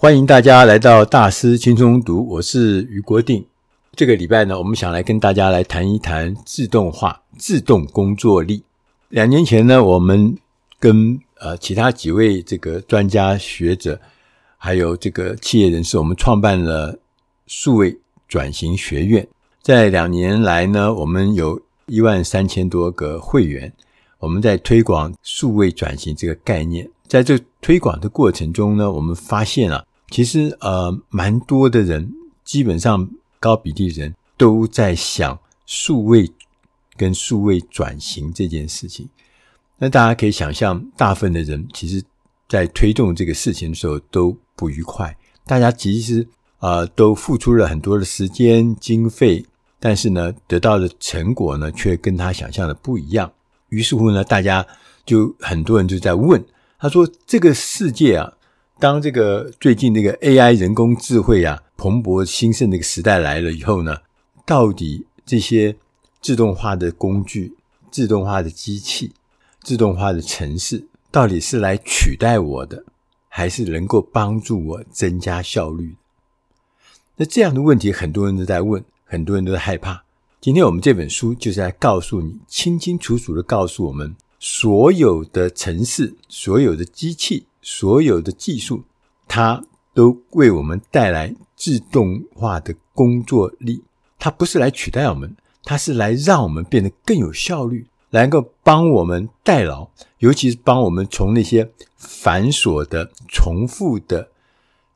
欢迎大家来到大师轻松读，我是余国定。这个礼拜呢，我们想来跟大家来谈一谈自动化、自动工作力。两年前呢，我们跟呃其他几位这个专家学者，还有这个企业人士，我们创办了数位转型学院。在两年来呢，我们有一万三千多个会员，我们在推广数位转型这个概念。在这推广的过程中呢，我们发现啊。其实，呃，蛮多的人，基本上高比例人都在想数位跟数位转型这件事情。那大家可以想象，大部分的人其实，在推动这个事情的时候都不愉快。大家其实，呃，都付出了很多的时间、经费，但是呢，得到的成果呢，却跟他想象的不一样。于是乎呢，大家就很多人就在问，他说：“这个世界啊。”当这个最近那个 AI 人工智慧啊蓬勃兴盛的一个时代来了以后呢，到底这些自动化的工具、自动化的机器、自动化的城市，到底是来取代我的，还是能够帮助我增加效率？那这样的问题，很多人都在问，很多人都在害怕。今天我们这本书就是来告诉你，清清楚楚的告诉我们，所有的城市、所有的机器。所有的技术，它都为我们带来自动化的工作力。它不是来取代我们，它是来让我们变得更有效率，能够帮我们代劳，尤其是帮我们从那些繁琐的、重复的、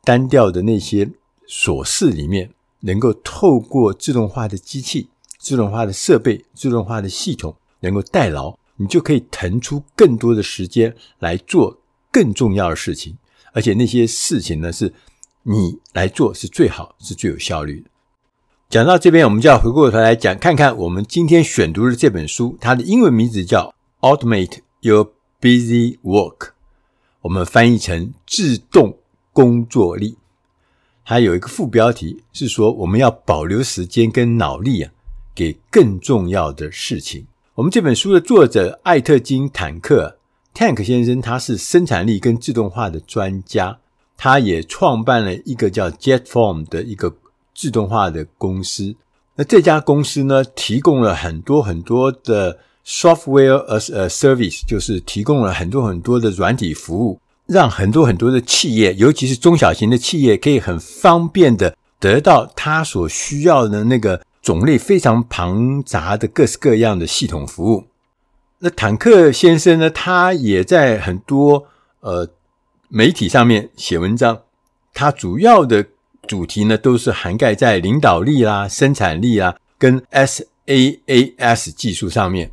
单调的那些琐事里面，能够透过自动化的机器、自动化的设备、自动化的系统，能够代劳，你就可以腾出更多的时间来做。更重要的事情，而且那些事情呢，是你来做是最好，是最有效率的。讲到这边，我们就要回过头来讲，看看我们今天选读的这本书，它的英文名字叫《Automate Your Busy Work》，我们翻译成“自动工作力”。它有一个副标题是说，我们要保留时间跟脑力啊，给更重要的事情。我们这本书的作者艾特金·坦克。Tank 先生他是生产力跟自动化的专家，他也创办了一个叫 Jetform 的一个自动化的公司。那这家公司呢，提供了很多很多的 software as a service，就是提供了很多很多的软体服务，让很多很多的企业，尤其是中小型的企业，可以很方便的得到他所需要的那个种类非常庞杂的各式各样的系统服务。那坦克先生呢，他也在很多呃媒体上面写文章，他主要的主题呢都是涵盖在领导力啦、生产力啦跟 SaaS 技术上面。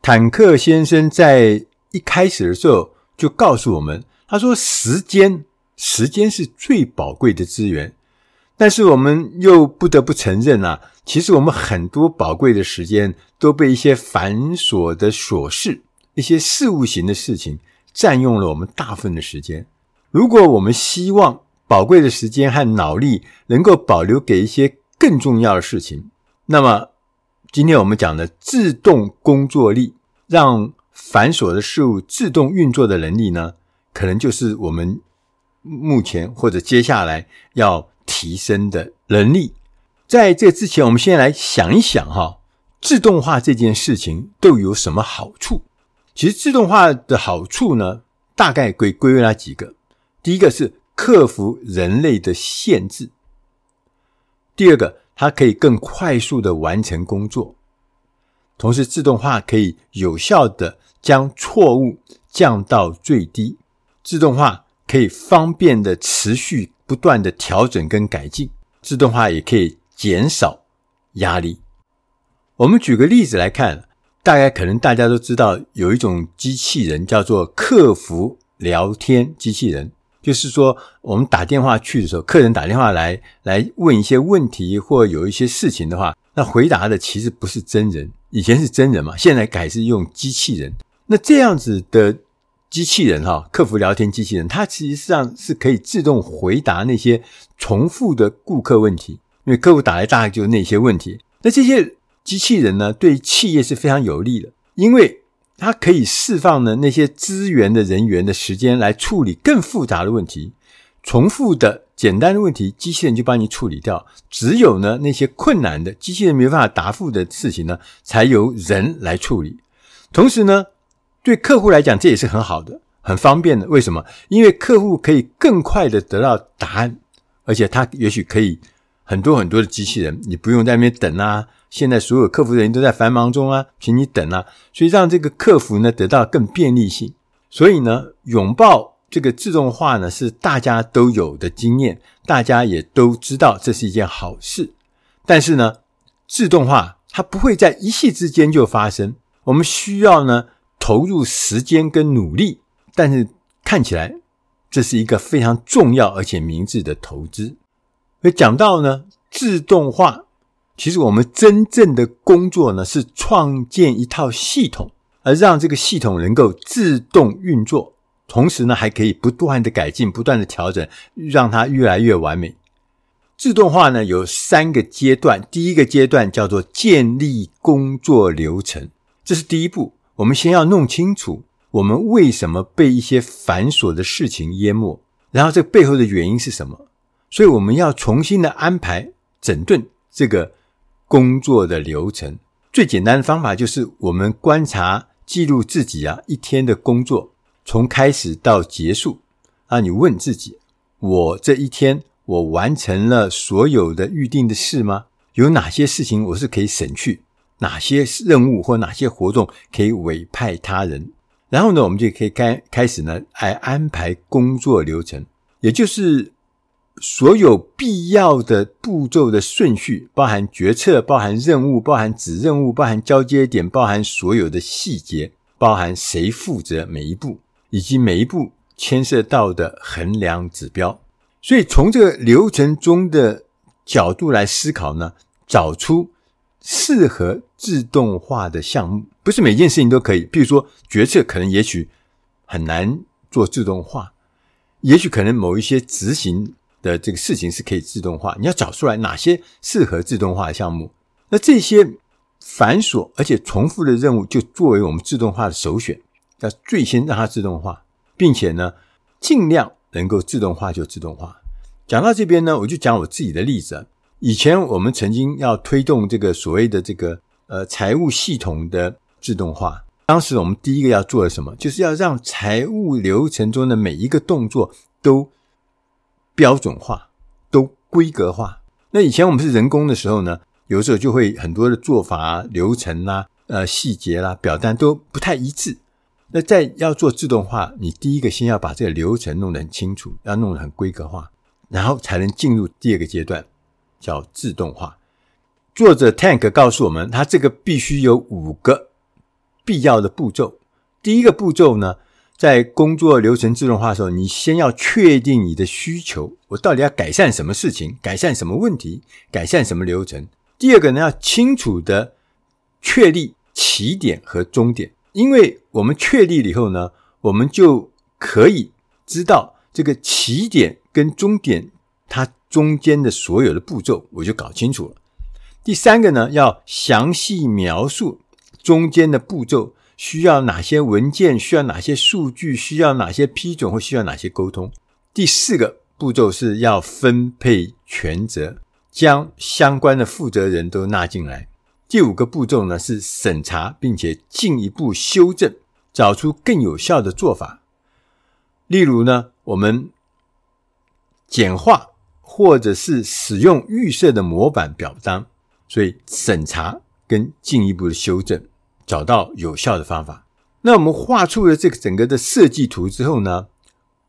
坦克先生在一开始的时候就告诉我们，他说：“时间，时间是最宝贵的资源。”但是我们又不得不承认啊，其实我们很多宝贵的时间都被一些繁琐的琐事、一些事务型的事情占用了我们大部分的时间。如果我们希望宝贵的时间和脑力能够保留给一些更重要的事情，那么今天我们讲的自动工作力，让繁琐的事物自动运作的能力呢，可能就是我们目前或者接下来要。提升的能力，在这之前，我们先来想一想哈，自动化这件事情都有什么好处？其实自动化的好处呢，大概归归为那几个。第一个是克服人类的限制；第二个，它可以更快速的完成工作；同时，自动化可以有效的将错误降到最低；自动化可以方便的持续。不断的调整跟改进，自动化也可以减少压力。我们举个例子来看，大概可能大家都知道，有一种机器人叫做客服聊天机器人，就是说我们打电话去的时候，客人打电话来来问一些问题或有一些事情的话，那回答的其实不是真人，以前是真人嘛，现在改是用机器人。那这样子的。机器人哈，客服聊天机器人，它其实上是可以自动回答那些重复的顾客问题，因为客户打来大概就是那些问题。那这些机器人呢，对企业是非常有利的，因为它可以释放呢那些资源的人员的时间来处理更复杂的问题，重复的简单的问题，机器人就帮你处理掉。只有呢那些困难的，机器人没办法答复的事情呢，才由人来处理。同时呢，对客户来讲，这也是很好的、很方便的。为什么？因为客户可以更快的得到答案，而且他也许可以很多很多的机器人，你不用在那边等啊。现在所有客服人员都在繁忙中啊，请你等啊，所以让这个客服呢得到更便利性。所以呢，拥抱这个自动化呢是大家都有的经验，大家也都知道这是一件好事。但是呢，自动化它不会在一夕之间就发生，我们需要呢投入时间跟努力。但是看起来这是一个非常重要而且明智的投资。而讲到呢自动化。其实我们真正的工作呢，是创建一套系统，而让这个系统能够自动运作，同时呢，还可以不断的改进、不断的调整，让它越来越完美。自动化呢，有三个阶段，第一个阶段叫做建立工作流程，这是第一步。我们先要弄清楚我们为什么被一些繁琐的事情淹没，然后这背后的原因是什么？所以我们要重新的安排、整顿这个。工作的流程最简单的方法就是我们观察记录自己啊一天的工作，从开始到结束啊，你问自己：我这一天我完成了所有的预定的事吗？有哪些事情我是可以省去？哪些任务或哪些活动可以委派他人？然后呢，我们就可以开开始呢来安排工作流程，也就是。所有必要的步骤的顺序，包含决策，包含任务，包含子任务，包含交接点，包含所有的细节，包含谁负责每一步，以及每一步牵涉到的衡量指标。所以，从这个流程中的角度来思考呢，找出适合自动化的项目，不是每件事情都可以。比如说，决策可能也许很难做自动化，也许可能某一些执行。的这个事情是可以自动化，你要找出来哪些适合自动化的项目，那这些繁琐而且重复的任务就作为我们自动化的首选，要最先让它自动化，并且呢，尽量能够自动化就自动化。讲到这边呢，我就讲我自己的例子。以前我们曾经要推动这个所谓的这个呃财务系统的自动化，当时我们第一个要做的什么，就是要让财务流程中的每一个动作都。标准化都规格化。那以前我们是人工的时候呢，有时候就会很多的做法啊、流程啊、呃细节啦、表单都不太一致。那在要做自动化，你第一个先要把这个流程弄得很清楚，要弄得很规格化，然后才能进入第二个阶段，叫自动化。作者 Tank 告诉我们，他这个必须有五个必要的步骤。第一个步骤呢，在工作流程自动化的时候，你先要确定你的需求，我到底要改善什么事情，改善什么问题，改善什么流程。第二个呢，要清楚的确立起点和终点，因为我们确立了以后呢，我们就可以知道这个起点跟终点它中间的所有的步骤，我就搞清楚了。第三个呢，要详细描述中间的步骤。需要哪些文件？需要哪些数据？需要哪些批准？或需要哪些沟通？第四个步骤是要分配权责，将相关的负责人都纳进来。第五个步骤呢是审查，并且进一步修正，找出更有效的做法。例如呢，我们简化或者是使用预设的模板表单，所以审查跟进一步的修正。找到有效的方法。那我们画出了这个整个的设计图之后呢，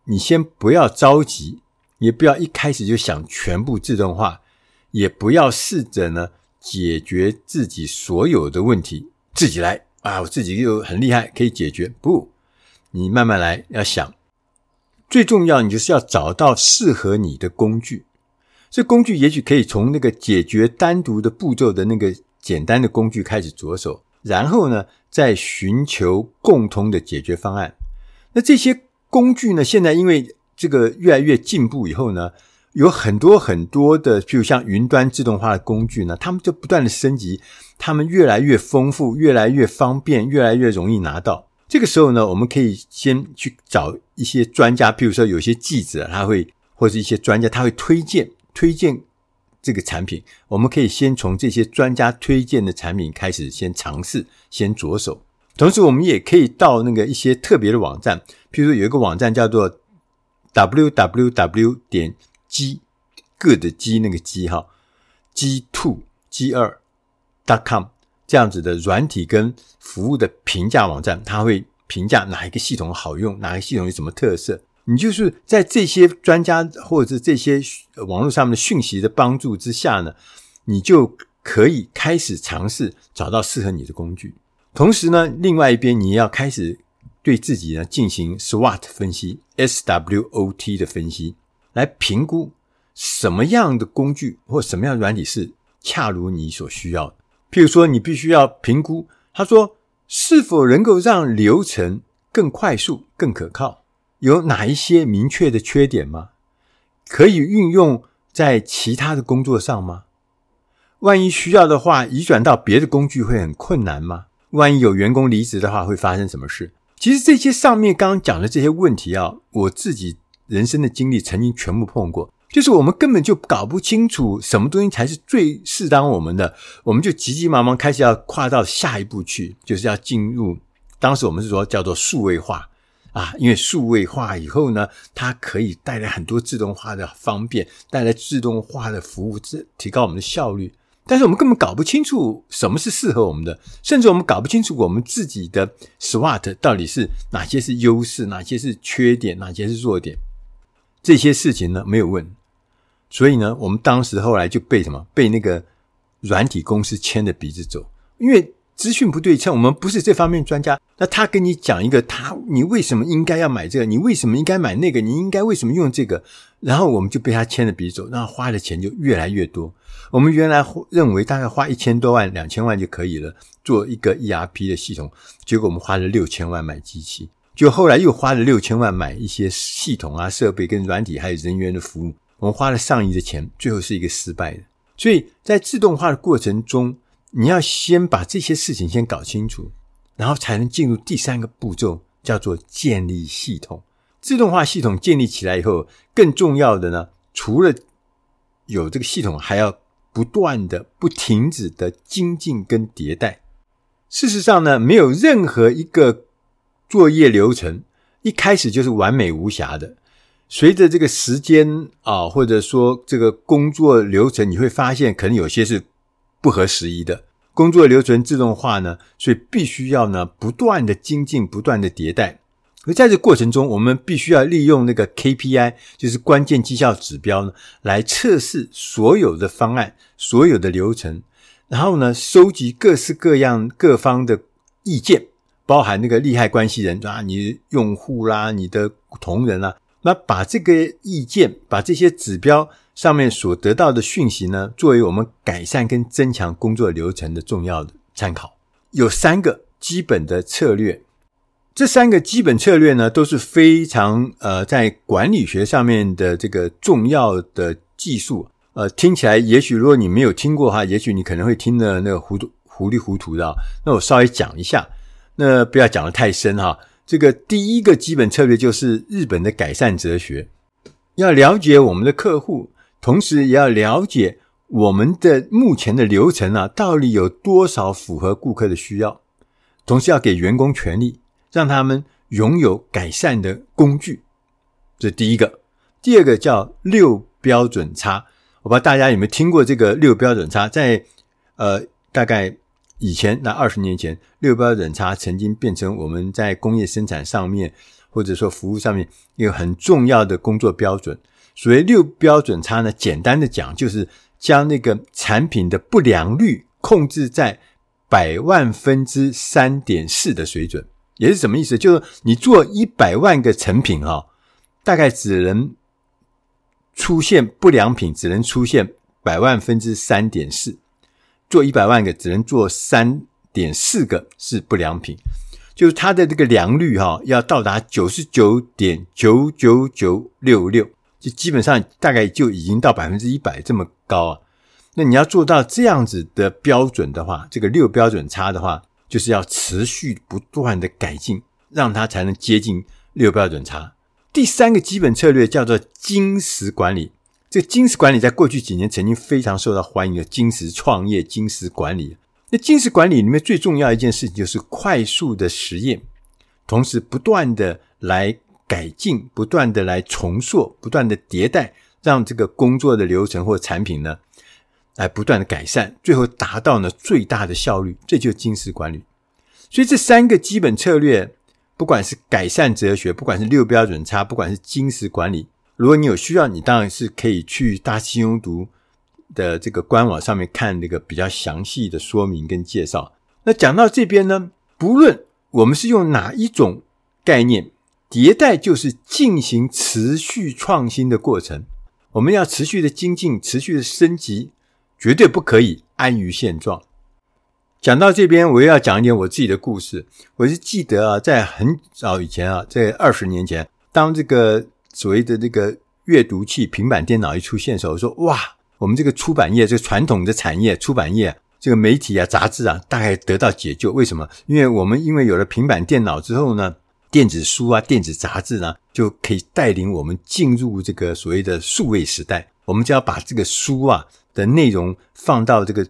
你先不要着急，也不要一开始就想全部自动化，也不要试着呢解决自己所有的问题，自己来啊，我自己又很厉害，可以解决。不，你慢慢来，要想，最重要，你就是要找到适合你的工具。这工具也许可以从那个解决单独的步骤的那个简单的工具开始着手。然后呢，再寻求共同的解决方案。那这些工具呢，现在因为这个越来越进步以后呢，有很多很多的，譬如像云端自动化的工具呢，他们就不断的升级，他们越来越丰富，越来越方便，越来越容易拿到。这个时候呢，我们可以先去找一些专家，譬如说有些记者他会。或者一些专家，他会推荐推荐这个产品。我们可以先从这些专家推荐的产品开始，先尝试，先着手。同时，我们也可以到那个一些特别的网站，譬如说有一个网站叫做 www 点 g good 鸡那个 g 哈 g two g 二 dot com 这样子的软体跟服务的评价网站，它会评价哪一个系统好用，哪个系统有什么特色。你就是在这些专家或者是这些网络上面的讯息的帮助之下呢，你就可以开始尝试找到适合你的工具。同时呢，另外一边你要开始对自己呢进行 SWOT 分析，SWOT 的分析，来评估什么样的工具或什么样的软体是恰如你所需要的。譬如说，你必须要评估，他说是否能够让流程更快速、更可靠。有哪一些明确的缺点吗？可以运用在其他的工作上吗？万一需要的话，移转到别的工具会很困难吗？万一有员工离职的话，会发生什么事？其实这些上面刚刚讲的这些问题啊，我自己人生的经历曾经全部碰过。就是我们根本就搞不清楚什么东西才是最适当我们的，我们就急急忙忙开始要跨到下一步去，就是要进入。当时我们是说叫做数位化。啊，因为数位化以后呢，它可以带来很多自动化的方便，带来自动化的服务，这提高我们的效率。但是我们根本搞不清楚什么是适合我们的，甚至我们搞不清楚我们自己的 SWOT 到底是哪些是优势，哪些是缺点，哪些是弱点。这些事情呢，没有问。所以呢，我们当时后来就被什么？被那个软体公司牵着鼻子走，因为。资讯不对称，我们不是这方面专家。那他跟你讲一个，他你为什么应该要买这个？你为什么应该买那个？你应该为什么用这个？然后我们就被他牵着鼻子走，那花的钱就越来越多。我们原来认为大概花一千多万、两千万就可以了，做一个 ERP 的系统，结果我们花了六千万买机器，就后来又花了六千万买一些系统啊、设备跟软体，还有人员的服务，我们花了上亿的钱，最后是一个失败的。所以在自动化的过程中，你要先把这些事情先搞清楚，然后才能进入第三个步骤，叫做建立系统。自动化系统建立起来以后，更重要的呢，除了有这个系统，还要不断的、不停止的精进跟迭代。事实上呢，没有任何一个作业流程一开始就是完美无瑕的。随着这个时间啊，或者说这个工作流程，你会发现可能有些是。不合时宜的工作流程自动化呢，所以必须要呢不断的精进，不断的迭代。而在这过程中，我们必须要利用那个 KPI，就是关键绩效指标呢，来测试所有的方案、所有的流程，然后呢，收集各式各样各方的意见，包含那个利害关系人啊，你用户啦，你的同仁啦，那把这个意见，把这些指标。上面所得到的讯息呢，作为我们改善跟增强工作流程的重要的参考，有三个基本的策略。这三个基本策略呢，都是非常呃，在管理学上面的这个重要的技术。呃，听起来也许如果你没有听过哈，也许你可能会听得那个糊涂糊里糊涂的。那我稍微讲一下，那不要讲得太深哈。这个第一个基本策略就是日本的改善哲学，要了解我们的客户。同时也要了解我们的目前的流程啊，到底有多少符合顾客的需要。同时要给员工权利，让他们拥有改善的工具。这第一个。第二个叫六标准差。我不知道大家有没有听过这个六标准差？在呃，大概以前那二十年前，六标准差曾经变成我们在工业生产上面，或者说服务上面一个很重要的工作标准。所谓六标准差呢，简单的讲就是将那个产品的不良率控制在百万分之三点四的水准，也是什么意思？就是你做一百万个成品哈，大概只能出现不良品，只能出现百万分之三点四，做一百万个只能做三点四个是不良品，就是它的这个良率哈要到达九十九点九九九六六。就基本上大概就已经到百分之一百这么高啊，那你要做到这样子的标准的话，这个六标准差的话，就是要持续不断的改进，让它才能接近六标准差。第三个基本策略叫做金石管理。这个金石管理在过去几年曾经非常受到欢迎的金石创业、金石管理。那金石管理里面最重要一件事情就是快速的实验，同时不断的来改进，不断的来重塑，不断的迭代，让这个工作的流程或产品呢，来不断的改善，最后达到呢最大的效率。这就是精实管理。所以这三个基本策略，不管是改善哲学，不管是六标准差，不管是精实管理。如果你有需要，你当然是可以去大西庸读的这个官网上面看那个比较详细的说明跟介绍。那讲到这边呢，不论我们是用哪一种概念，迭代就是进行持续创新的过程。我们要持续的精进，持续的升级，绝对不可以安于现状。讲到这边，我又要讲一点我自己的故事。我是记得啊，在很早以前啊，在二十年前，当这个。所谓的那个阅读器、平板电脑一出现的时候，我说哇，我们这个出版业，这个传统的产业，出版业，这个媒体啊、杂志啊，大概得到解救。为什么？因为我们因为有了平板电脑之后呢，电子书啊、电子杂志呢，就可以带领我们进入这个所谓的数位时代。我们只要把这个书啊的内容放到这个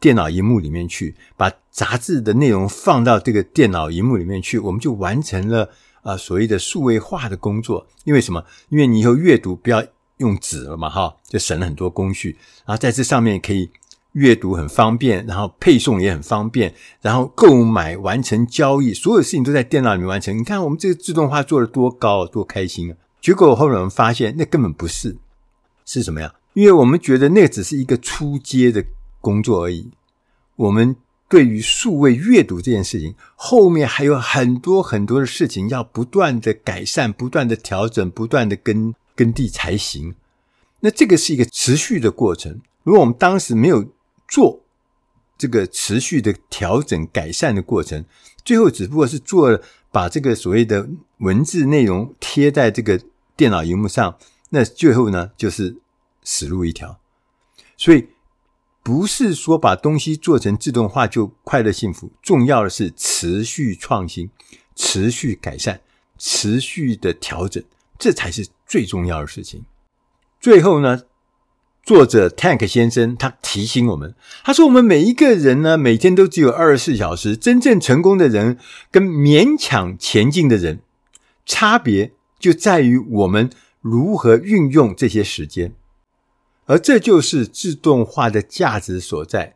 电脑荧幕里面去，把杂志的内容放到这个电脑荧幕里面去，我们就完成了。啊，所谓的数位化的工作，因为什么？因为你以后阅读不要用纸了嘛，哈，就省了很多工序。然后在这上面可以阅读很方便，然后配送也很方便，然后购买、完成交易，所有事情都在电脑里面完成。你看我们这个自动化做得多高，多开心啊！结果后来我们发现，那根本不是，是什么呀？因为我们觉得那只是一个初阶的工作而已，我们。对于数位阅读这件事情，后面还有很多很多的事情要不断的改善、不断的调整、不断的跟跟地才行。那这个是一个持续的过程。如果我们当时没有做这个持续的调整、改善的过程，最后只不过是做了把这个所谓的文字内容贴在这个电脑荧幕上，那最后呢就是死路一条。所以。不是说把东西做成自动化就快乐幸福，重要的是持续创新、持续改善、持续的调整，这才是最重要的事情。最后呢，作者 Tank 先生他提醒我们，他说：“我们每一个人呢，每天都只有二十四小时，真正成功的人跟勉强前进的人，差别就在于我们如何运用这些时间。”而这就是自动化的价值所在。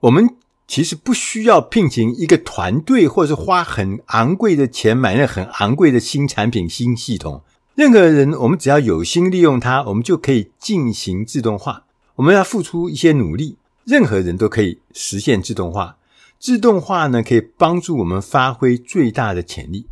我们其实不需要聘请一个团队，或是花很昂贵的钱买那很昂贵的新产品、新系统。任何人，我们只要有心利用它，我们就可以进行自动化。我们要付出一些努力，任何人都可以实现自动化。自动化呢，可以帮助我们发挥最大的潜力，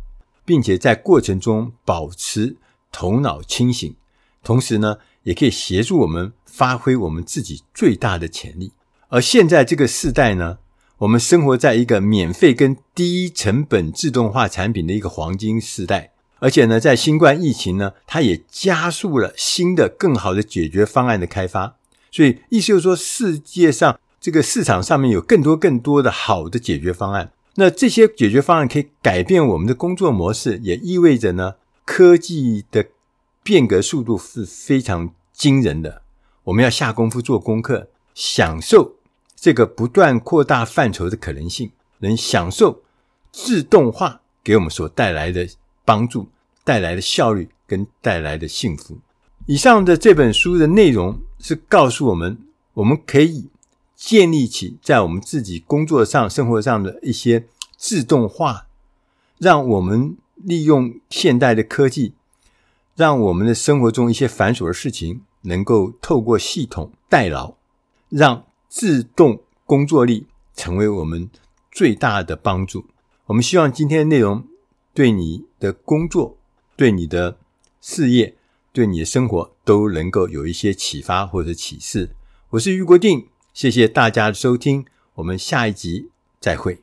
并且在过程中保持头脑清醒，同时呢，也可以协助我们。发挥我们自己最大的潜力，而现在这个时代呢，我们生活在一个免费跟低成本自动化产品的一个黄金时代，而且呢，在新冠疫情呢，它也加速了新的更好的解决方案的开发。所以，意思就是说，世界上这个市场上面有更多更多的好的解决方案。那这些解决方案可以改变我们的工作模式，也意味着呢，科技的变革速度是非常惊人的。我们要下功夫做功课，享受这个不断扩大范畴的可能性，能享受自动化给我们所带来的帮助、带来的效率跟带来的幸福。以上的这本书的内容是告诉我们，我们可以建立起在我们自己工作上、生活上的一些自动化，让我们利用现代的科技，让我们的生活中一些繁琐的事情。能够透过系统代劳，让自动工作力成为我们最大的帮助。我们希望今天的内容对你的工作、对你的事业、对你的生活都能够有一些启发或者启示。我是于国定，谢谢大家的收听，我们下一集再会。